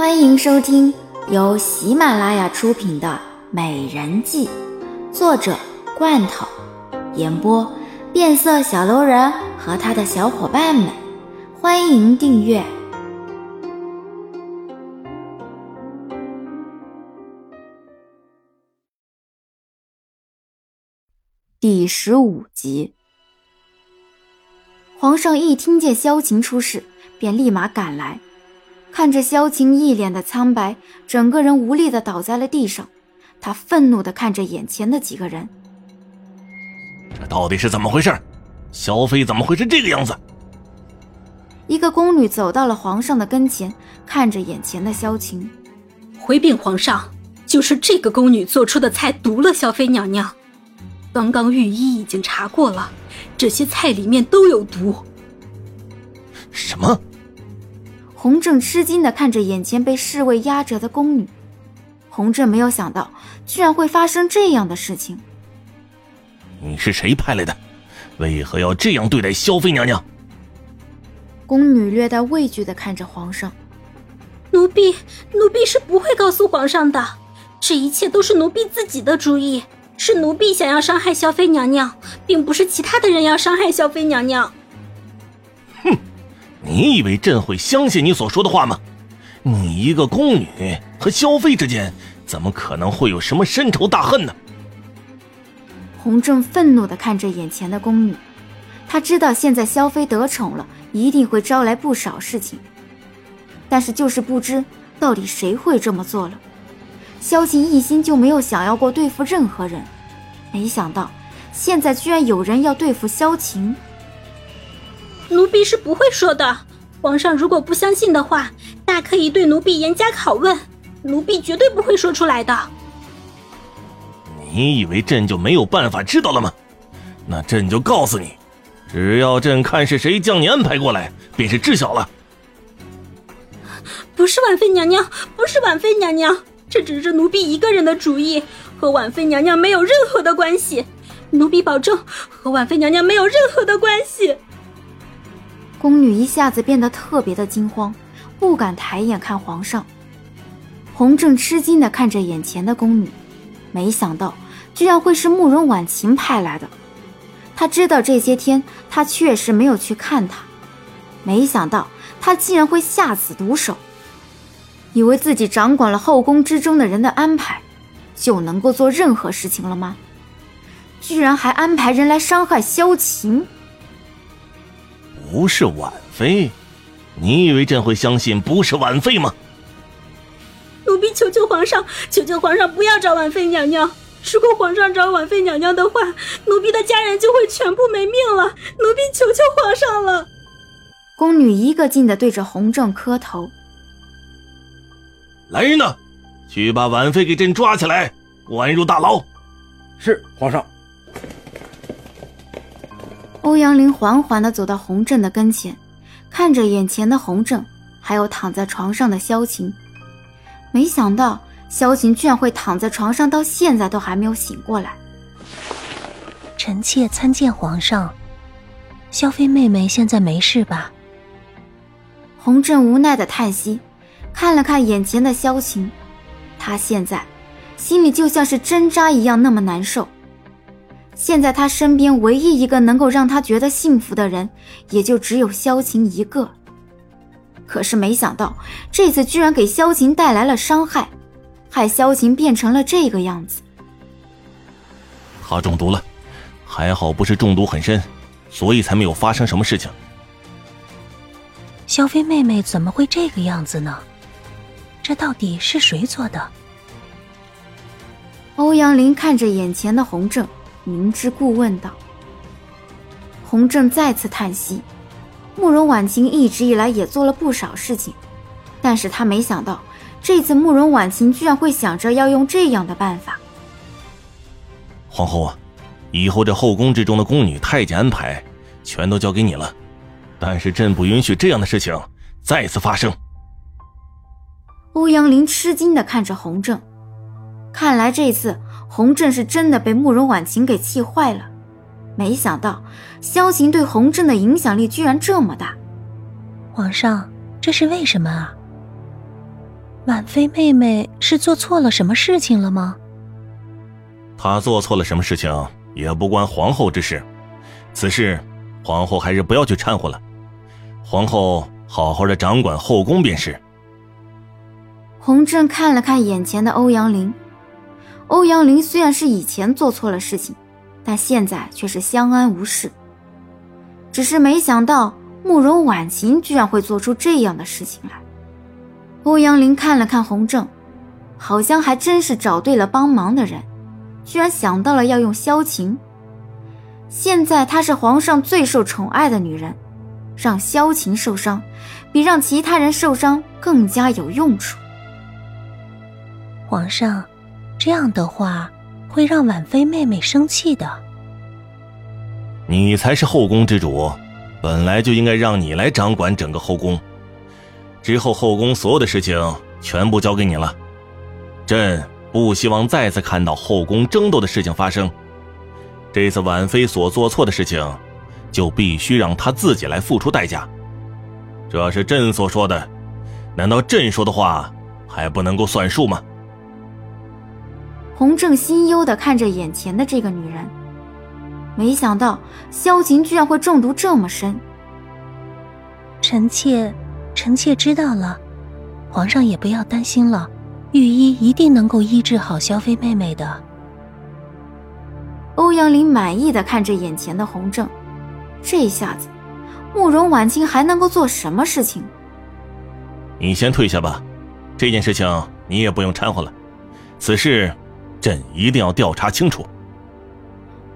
欢迎收听由喜马拉雅出品的《美人计》，作者罐头，演播变色小楼人和他的小伙伴们。欢迎订阅第十五集。皇上一听见萧晴出事，便立马赶来。看着萧晴一脸的苍白，整个人无力的倒在了地上。他愤怒的看着眼前的几个人，这到底是怎么回事？萧妃怎么会是这个样子？一个宫女走到了皇上的跟前，看着眼前的萧晴，回禀皇上，就是这个宫女做出的菜毒了萧妃娘娘。刚刚御医已经查过了，这些菜里面都有毒。什么？洪正吃惊的看着眼前被侍卫压着的宫女，洪正没有想到居然会发生这样的事情。你是谁派来的？为何要这样对待萧妃娘娘？宫女略带畏惧的看着皇上。奴婢，奴婢是不会告诉皇上的，这一切都是奴婢自己的主意，是奴婢想要伤害萧妃娘娘，并不是其他的人要伤害萧妃娘娘。哼。你以为朕会相信你所说的话吗？你一个宫女和萧妃之间，怎么可能会有什么深仇大恨呢？洪正愤怒的看着眼前的宫女，他知道现在萧妃得宠了，一定会招来不少事情，但是就是不知到底谁会这么做了。萧晴一心就没有想要过对付任何人，没想到现在居然有人要对付萧晴。奴婢是不会说的。皇上如果不相信的话，大可以对奴婢严加拷问，奴婢绝对不会说出来的。你以为朕就没有办法知道了吗？那朕就告诉你，只要朕看是谁将你安排过来，便是知晓了。不是婉妃娘娘，不是婉妃娘娘，这只是奴婢一个人的主意，和婉妃娘娘没有任何的关系。奴婢保证，和婉妃娘娘没有任何的关系。宫女一下子变得特别的惊慌，不敢抬眼看皇上。洪正吃惊的看着眼前的宫女，没想到居然会是慕容婉晴派来的。他知道这些天他确实没有去看她，没想到她竟然会下此毒手，以为自己掌管了后宫之中的人的安排，就能够做任何事情了吗？居然还安排人来伤害萧晴！不是婉妃，你以为朕会相信不是婉妃吗？奴婢求求皇上，求求皇上不要找婉妃娘娘。如果皇上找婉妃娘娘的话，奴婢的家人就会全部没命了。奴婢求求皇上了。宫女一个劲的对着洪正磕头。来人呐，去把婉妃给朕抓起来，关入大牢。是皇上。欧阳林缓缓地走到洪震的跟前，看着眼前的洪震，还有躺在床上的萧晴。没想到萧晴居然会躺在床上，到现在都还没有醒过来。臣妾参见皇上。萧妃妹妹现在没事吧？洪震无奈的叹息，看了看眼前的萧晴，他现在心里就像是针扎一样那么难受。现在他身边唯一一个能够让他觉得幸福的人，也就只有萧晴一个。可是没想到，这次居然给萧晴带来了伤害，害萧晴变成了这个样子。他中毒了，还好不是中毒很深，所以才没有发生什么事情。萧妃妹妹怎么会这个样子呢？这到底是谁做的？欧阳林看着眼前的洪正。明知故问道：“洪正再次叹息。慕容婉晴一直以来也做了不少事情，但是他没想到这次慕容婉晴居然会想着要用这样的办法。皇后啊，以后这后宫之中的宫女、太监安排，全都交给你了。但是朕不允许这样的事情再次发生。”欧阳林吃惊的看着洪正，看来这次。洪震是真的被慕容婉晴给气坏了，没想到萧晴对洪震的影响力居然这么大。皇上，这是为什么啊？婉妃妹妹是做错了什么事情了吗？她做错了什么事情也不关皇后之事，此事皇后还是不要去掺和了。皇后好好的掌管后宫便是。洪震看了看眼前的欧阳林，欧阳林虽然是以前做错了事情，但现在却是相安无事。只是没想到慕容婉晴居然会做出这样的事情来。欧阳林看了看洪正，好像还真是找对了帮忙的人，居然想到了要用萧晴。现在她是皇上最受宠爱的女人，让萧晴受伤，比让其他人受伤更加有用处。皇上，这样的话会让婉妃妹妹生气的。你才是后宫之主，本来就应该让你来掌管整个后宫。之后后宫所有的事情全部交给你了，朕不希望再次看到后宫争斗的事情发生。这次婉妃所做错的事情，就必须让她自己来付出代价。这是朕所说的，难道朕说的话还不能够算数吗？洪正心忧的看着眼前的这个女人，没想到萧晴居然会中毒这么深。臣妾。臣妾知道了，皇上也不要担心了，御医一定能够医治好萧妃妹妹的。欧阳林满意的看着眼前的洪正，这下子，慕容婉清还能够做什么事情？你先退下吧，这件事情你也不用掺和了，此事，朕一定要调查清楚。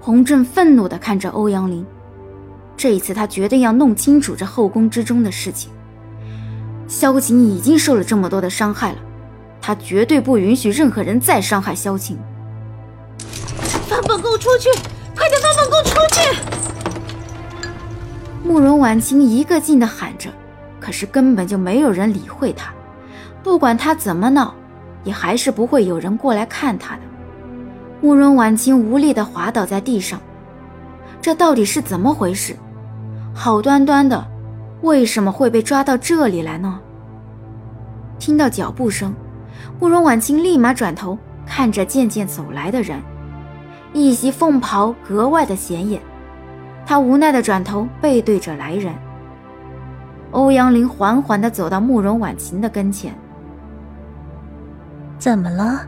洪震愤怒的看着欧阳林，这一次他绝对要弄清楚这后宫之中的事情。萧晴已经受了这么多的伤害了，他绝对不允许任何人再伤害萧晴。放本宫出去！快点放本宫出去！慕容婉清一个劲的喊着，可是根本就没有人理会她。不管她怎么闹，也还是不会有人过来看她的。慕容婉清无力的滑倒在地上，这到底是怎么回事？好端端的。为什么会被抓到这里来呢？听到脚步声，慕容婉清立马转头看着渐渐走来的人，一袭凤袍格外的显眼。她无奈的转头背对着来人。欧阳林缓缓的走到慕容婉晴的跟前。怎么了？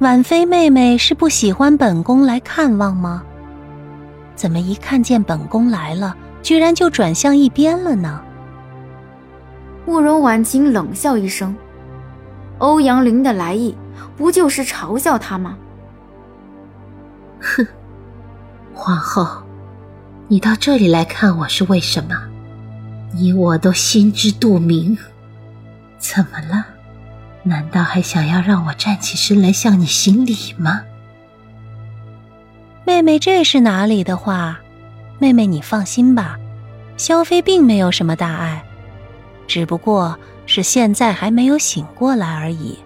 婉妃妹妹是不喜欢本宫来看望吗？怎么一看见本宫来了？居然就转向一边了呢？慕容婉清冷笑一声：“欧阳林的来意，不就是嘲笑他吗？”哼，皇后，你到这里来看我是为什么？你我都心知肚明。怎么了？难道还想要让我站起身来向你行礼吗？妹妹，这是哪里的话？妹妹，你放心吧，萧妃并没有什么大碍，只不过是现在还没有醒过来而已。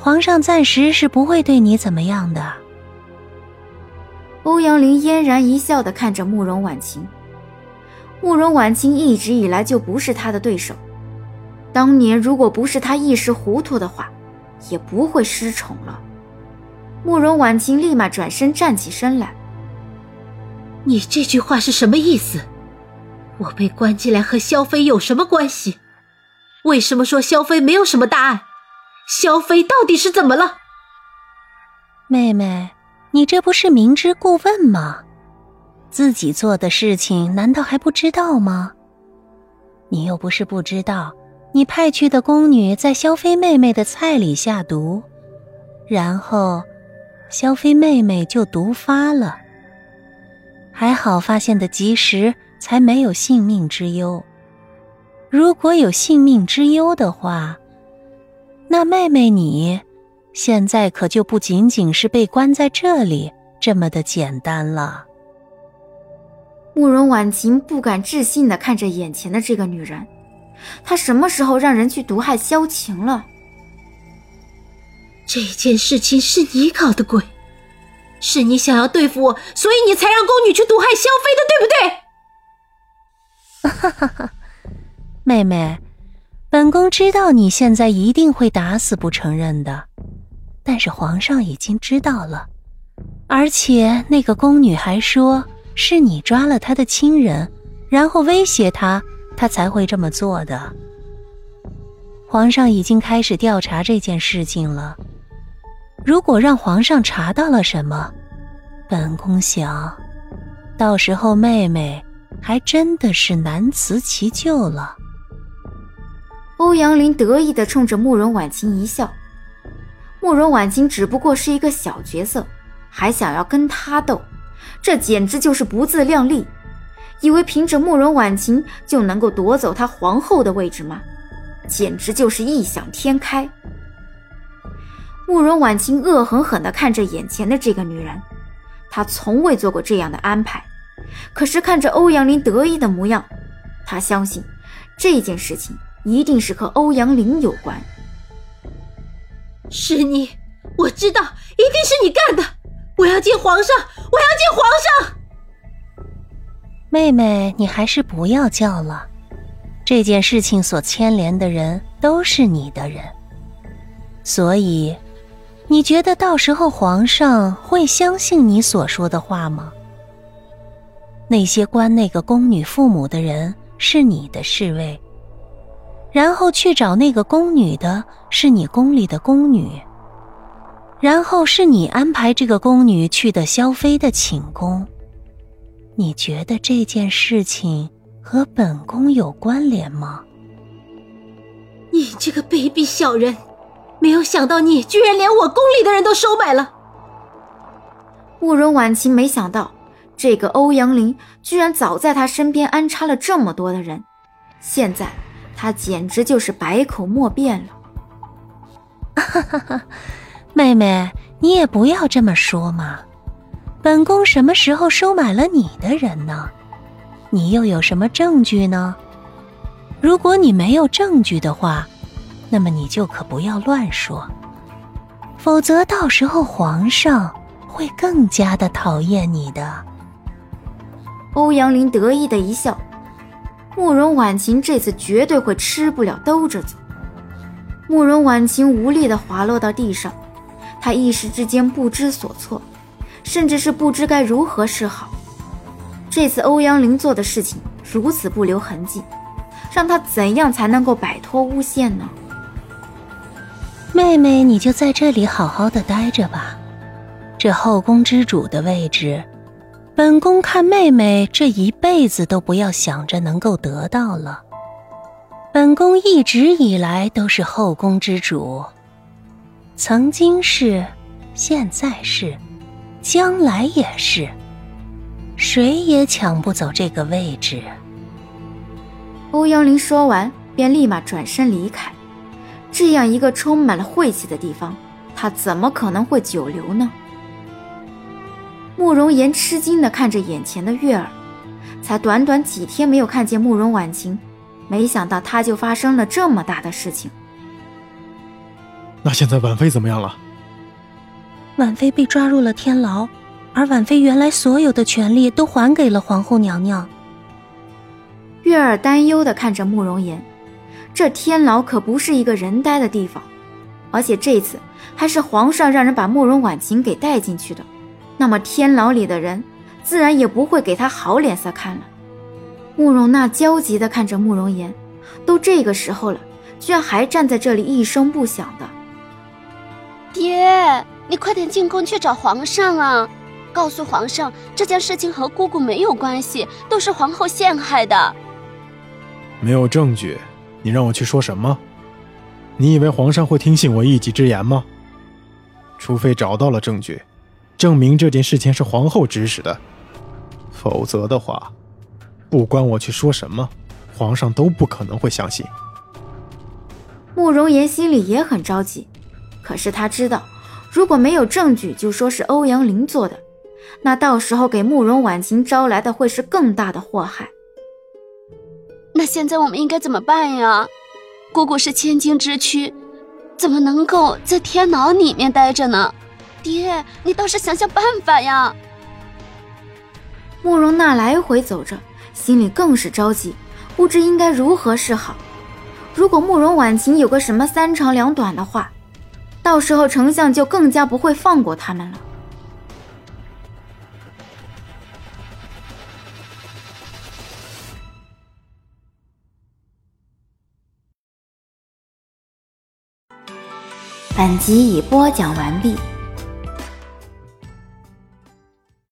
皇上暂时是不会对你怎么样的。欧阳林嫣然一笑的看着慕容婉晴。慕容婉晴一直以来就不是他的对手，当年如果不是他一时糊涂的话，也不会失宠了。慕容婉清立马转身站起身来。你这句话是什么意思？我被关进来和萧妃有什么关系？为什么说萧妃没有什么大碍？萧妃到底是怎么了？妹妹，你这不是明知故问吗？自己做的事情难道还不知道吗？你又不是不知道，你派去的宫女在萧妃妹妹的菜里下毒，然后萧妃妹妹就毒发了。还好发现的及时，才没有性命之忧。如果有性命之忧的话，那妹妹你，现在可就不仅仅是被关在这里这么的简单了。慕容婉晴不敢置信的看着眼前的这个女人，她什么时候让人去毒害萧晴了？这件事情是你搞的鬼！是你想要对付我，所以你才让宫女去毒害萧妃的，对不对？哈哈哈，妹妹，本宫知道你现在一定会打死不承认的，但是皇上已经知道了，而且那个宫女还说是你抓了她的亲人，然后威胁她，他才会这么做的。皇上已经开始调查这件事情了。如果让皇上查到了什么，本宫想，到时候妹妹还真的是难辞其咎了。欧阳林得意地冲着慕容婉清一笑。慕容婉清只不过是一个小角色，还想要跟他斗，这简直就是不自量力！以为凭着慕容婉晴就能够夺走他皇后的位置吗？简直就是异想天开！慕容婉晴恶狠狠地看着眼前的这个女人，她从未做过这样的安排。可是看着欧阳林得意的模样，她相信这件事情一定是和欧阳林有关。是你，我知道，一定是你干的！我要见皇上，我要见皇上！妹妹，你还是不要叫了。这件事情所牵连的人都是你的人，所以，你觉得到时候皇上会相信你所说的话吗？那些关那个宫女父母的人是你的侍卫，然后去找那个宫女的是你宫里的宫女，然后是你安排这个宫女去的萧妃的寝宫。你觉得这件事情？和本宫有关联吗？你这个卑鄙小人！没有想到你居然连我宫里的人都收买了。慕容婉晴没想到，这个欧阳林居然早在他身边安插了这么多的人，现在他简直就是百口莫辩了。哈哈哈，妹妹，你也不要这么说嘛！本宫什么时候收买了你的人呢？你又有什么证据呢？如果你没有证据的话，那么你就可不要乱说，否则到时候皇上会更加的讨厌你的。欧阳林得意的一笑，慕容婉晴这次绝对会吃不了兜着走。慕容婉晴无力的滑落到地上，她一时之间不知所措，甚至是不知该如何是好。这次欧阳林做的事情如此不留痕迹，让他怎样才能够摆脱诬陷呢？妹妹，你就在这里好好的待着吧。这后宫之主的位置，本宫看妹妹这一辈子都不要想着能够得到了。本宫一直以来都是后宫之主，曾经是，现在是，将来也是。谁也抢不走这个位置。欧阳林说完，便立马转身离开。这样一个充满了晦气的地方，他怎么可能会久留呢？慕容岩吃惊的看着眼前的月儿，才短短几天没有看见慕容婉晴，没想到他就发生了这么大的事情。那现在婉妃怎么样了？婉妃被抓入了天牢。而婉妃原来所有的权利都还给了皇后娘娘。月儿担忧的看着慕容岩，这天牢可不是一个人待的地方，而且这次还是皇上让人把慕容婉晴给带进去的，那么天牢里的人自然也不会给他好脸色看了。慕容娜焦急的看着慕容岩，都这个时候了，居然还站在这里一声不响的。爹，你快点进宫去找皇上啊！告诉皇上，这件事情和姑姑没有关系，都是皇后陷害的。没有证据，你让我去说什么？你以为皇上会听信我一己之言吗？除非找到了证据，证明这件事情是皇后指使的，否则的话，不管我去说什么，皇上都不可能会相信。慕容岩心里也很着急，可是他知道，如果没有证据，就说是欧阳林做的。那到时候给慕容婉晴招来的会是更大的祸害。那现在我们应该怎么办呀？姑姑是千金之躯，怎么能够在天牢里面待着呢？爹，你倒是想想办法呀！慕容娜来回走着，心里更是着急，不知应该如何是好。如果慕容婉晴有个什么三长两短的话，到时候丞相就更加不会放过他们了。本集已播讲完毕。